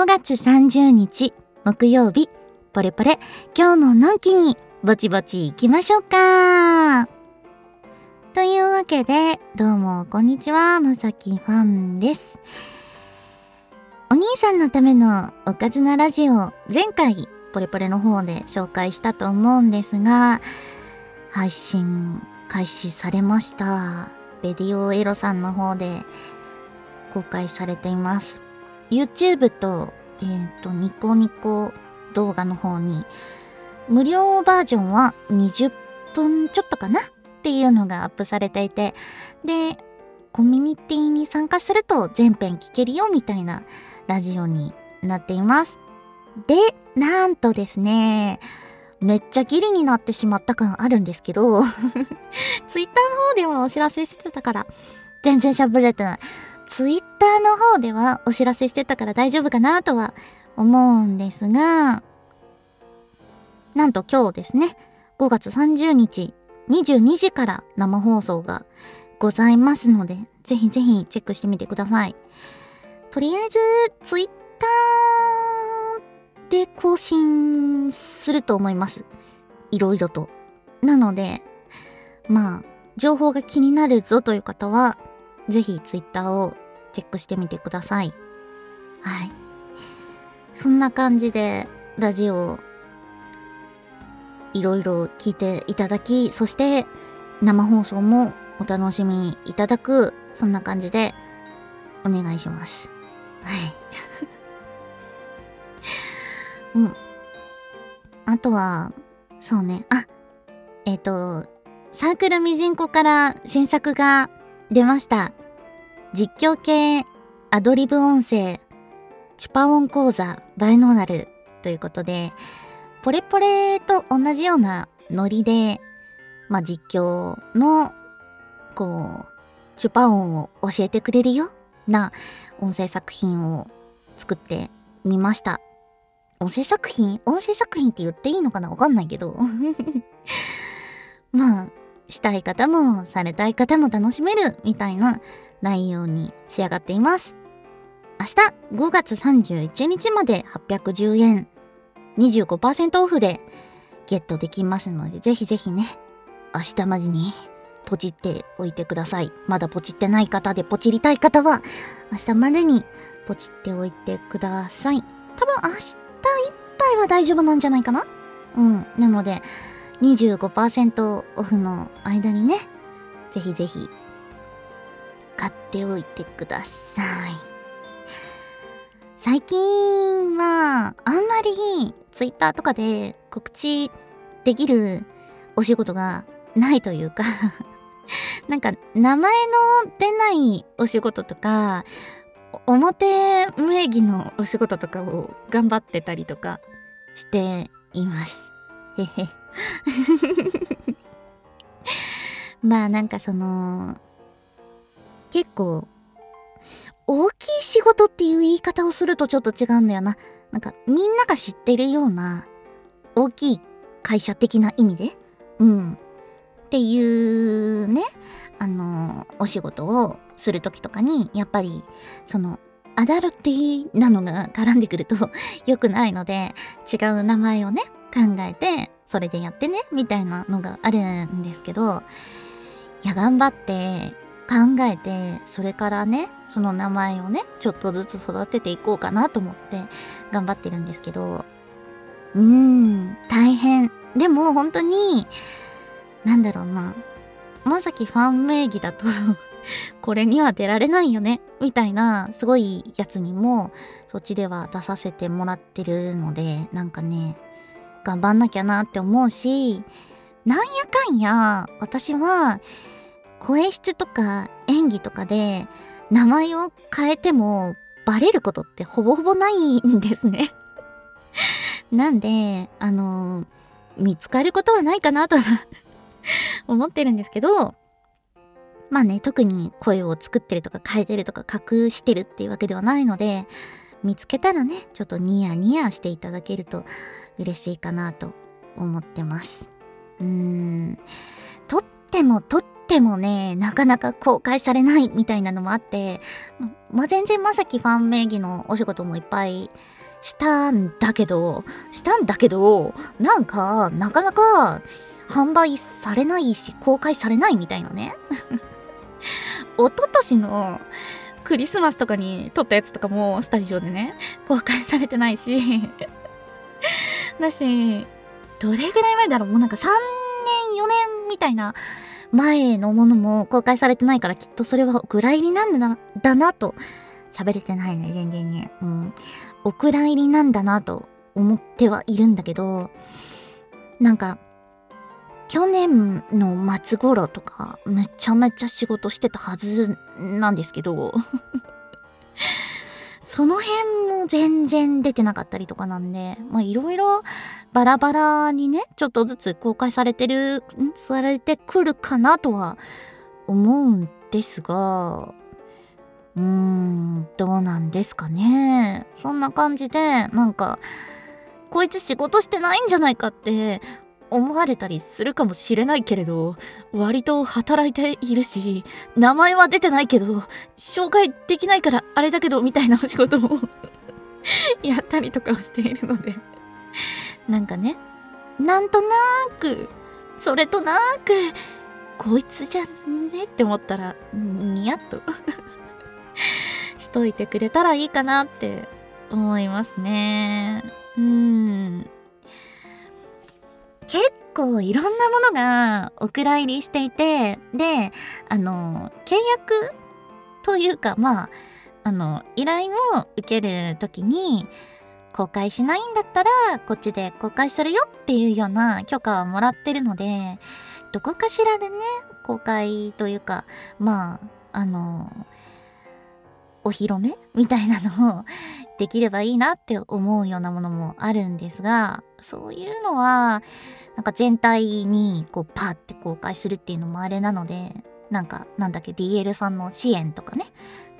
5月30日木曜日。ポレポレ今日ものんきにぼちぼち行きましょうか。というわけでどうもこんにちはまさきファンです。お兄さんのためのおかずなラジオ前回ポレポレの方で紹介したと思うんですが配信開始されました。レディオエロさんの方で公開されています。YouTube とえっ、ー、とニコニコ動画の方に無料バージョンは20分ちょっとかなっていうのがアップされていてでコミュニティに参加すると全編聞けるよみたいなラジオになっています。でなんとですねめっちゃギリになってしまった感あるんですけど Twitter の方ではお知らせしてたから全然喋れてない。Twitter の方ではお知らせしてたから大丈夫かなとは思うんですがなんと今日ですね5月30日22時から生放送がございますのでぜひぜひチェックしてみてください。とりあえず Twitter で更新すると思います。いろいろと。なのでまあ情報が気になるぞという方はぜひ Twitter をチェックしてみてください。はい。そんな感じでラジオいろいろ聞いていただきそして生放送もお楽しみいただくそんな感じでお願いします。はい。うん。あとはそうね。あえっ、ー、とサークルミジンコから新作が出ました。実況系アドリブ音声チュパオン講座バイノーナルということで、ポレポレと同じようなノリで、まあ、実況の、こう、チュパ音を教えてくれるよな音声作品を作ってみました。音声作品？音声作品って言っていいのかな？わかんないけど。まあ、したい方もされたい方も楽しめるみたいな内容に仕上がっています。明日5月31日まで810円。25%オフでゲットできますのでぜひぜひね明日までにポチっておいてください。まだポチってない方でポチりたい方は明日までにポチっておいてください。多分明日いっぱいは大丈夫なんじゃないかな？うん。なので25%オフの間にねぜひぜひ買っておいてください最近はあんまり Twitter とかで告知できるお仕事がないというか なんか名前の出ないお仕事とか表名義のお仕事とかを頑張ってたりとかしています。へへ。まあなんかその結構大きい仕事っていう言い方をするとちょっと違うんだよな。なんかみんなが知ってるような大きい会社的な意味で、うん。っていうね、あの、お仕事をする時とかに、やっぱり、その、アダルティなのが絡んでくると 良くないので、違う名前をね、考えて、それでやってね、みたいなのがあるんですけど、いや、頑張って、考えてそれからねその名前をねちょっとずつ育てていこうかなと思って頑張ってるんですけどうーん大変。でも本当になんだろうなまさきファン名義だと これには出られないよねみたいなすごいやつにもそっちでは出させてもらってるのでなんかね頑張んなきゃなって思うしなんやかんや私は声質とか演技とかで名前を変えてもバレることってほぼほぼないんですね なんで、あの、見つかることはないかなとは 思ってるんですけど、まあね、特に声を作ってるとか変えてるとか隠してるっていうわけではないので、見つけたらね、ちょっとニヤニヤしていただけると嬉しいかなと思ってます。うーん、とってもとってもね、なかなか公開されないみたいなのもあって、ま、全然まさきファン名義のお仕事もいっぱいしたんだけど、したんだけど、なんか、なかなか販売されないし、公開されないみたいなね。一昨年のクリスマスとかに撮ったやつとかもスタジオでね、公開されてないしだし、どれぐらい前だろう？もうなんか3年、4年みたいな前のものも公開されてないからきっとそれはお蔵入りなんだな、だなと、喋れてないね、全然ね。うん。お蔵入りなんだなと思ってはいるんだけど、なんか、去年の末頃とか、めちゃめちゃ仕事してたはずなんですけどその辺も全然出てなかったりとかなんで、まあいろいろバラバラにね、ちょっとずつ公開されてる、んされてくるかなとは思うんですが、うーん、どうなんですかね。そんな感じで、なんか、こいつ仕事してないんじゃないかって思われたりするかもしれないけれど、割と働いているし、名前は出てないけど、紹介できないからあれだけど、みたいなお仕事も やったりとかをしているのでなんかね、なんとなく、それとなく、こいつじゃねって思ったら、ニヤッと しといてくれたらいいかなって思いますね。うん。結構いろんなものがお蔵入りしていて、で、あの、契約というか、まあ、あの、依頼を受けるときに、公開しないんだったら、こっちで公開するよっていうような許可をもらってるので、どこかしらでね、公開というか、まあ、あの、お披露目みたいなのを できればいいなって思うようなものもあるんですが、そういうのは、なんか全体にこうパーって公開するっていうのもあれなので、なんか、なんだっけ、DL さんの支援とかね、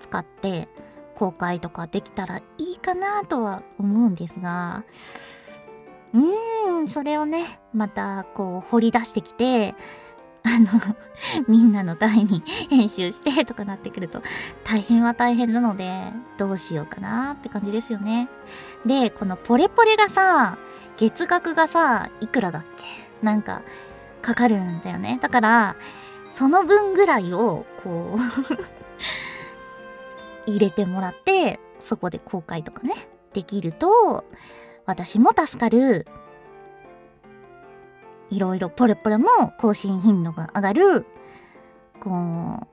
使って公開とかできたらいいかなとは思うんですが、うーん、それをね、またこう掘り出してきて、あの、みんなのために編集してとかなってくると大変は大変なのでどうしようかなって感じですよね。で、このポレポレがさ、月額がさ、いくらだっけ？なんかかかるんだよね。だから、その分ぐらいをこう 入れてもらってそこで公開とかね、できると私も助かるいろいろポレポレも更新頻度が上がる、こう、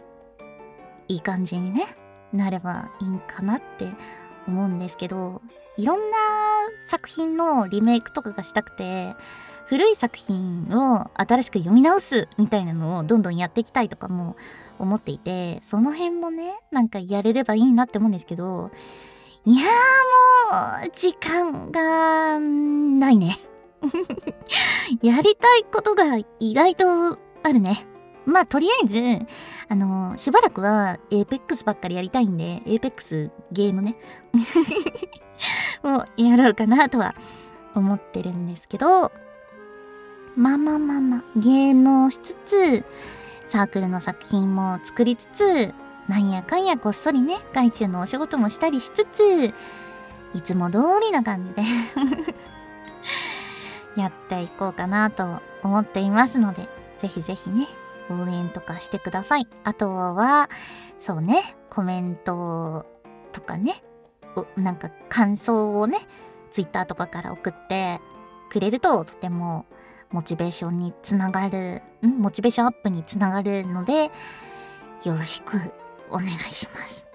いい感じにね、なればいいんかなって思うんですけど、いろんな作品のリメイクとかがしたくて、古い作品を新しく読み直すみたいなのをどんどんやっていきたいとかも思っていて、その辺もね、なんかやれればいいなって思うんですけど、いやーもう、時間がないね。やりたいことが意外とあるね。まあ、とりあえず、あのー、しばらくは Apex ばっかりやりたいんで、Apex ゲームね。をやろうかなとは思ってるんですけど、まあまあまあまあ、ゲームをしつつ、サークルの作品も作りつつ、なんやかんやこっそりね、外注のお仕事もしたりしつつ、いつも通りな感じでやっていこうかなと思っていますので、ぜひぜひね、応援とかしてください。あとは、そうね、コメントとかね、なんか感想をね、ツイッターとかから送ってくれるととてもモチベーションにつながる、ん？モチベーションアップにつながるので、よろしくお願いします。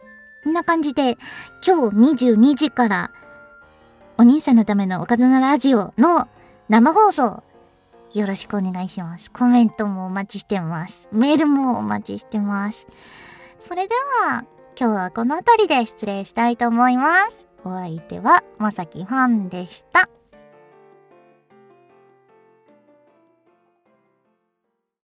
こんな感じで、今日22時から、お兄さんのためのおかずなラジオの生放送、よろしくお願いします。コメントもお待ちしてます。メールもお待ちしてます。それでは、今日はこの辺りで失礼したいと思います。お相手は、まさきファンでした。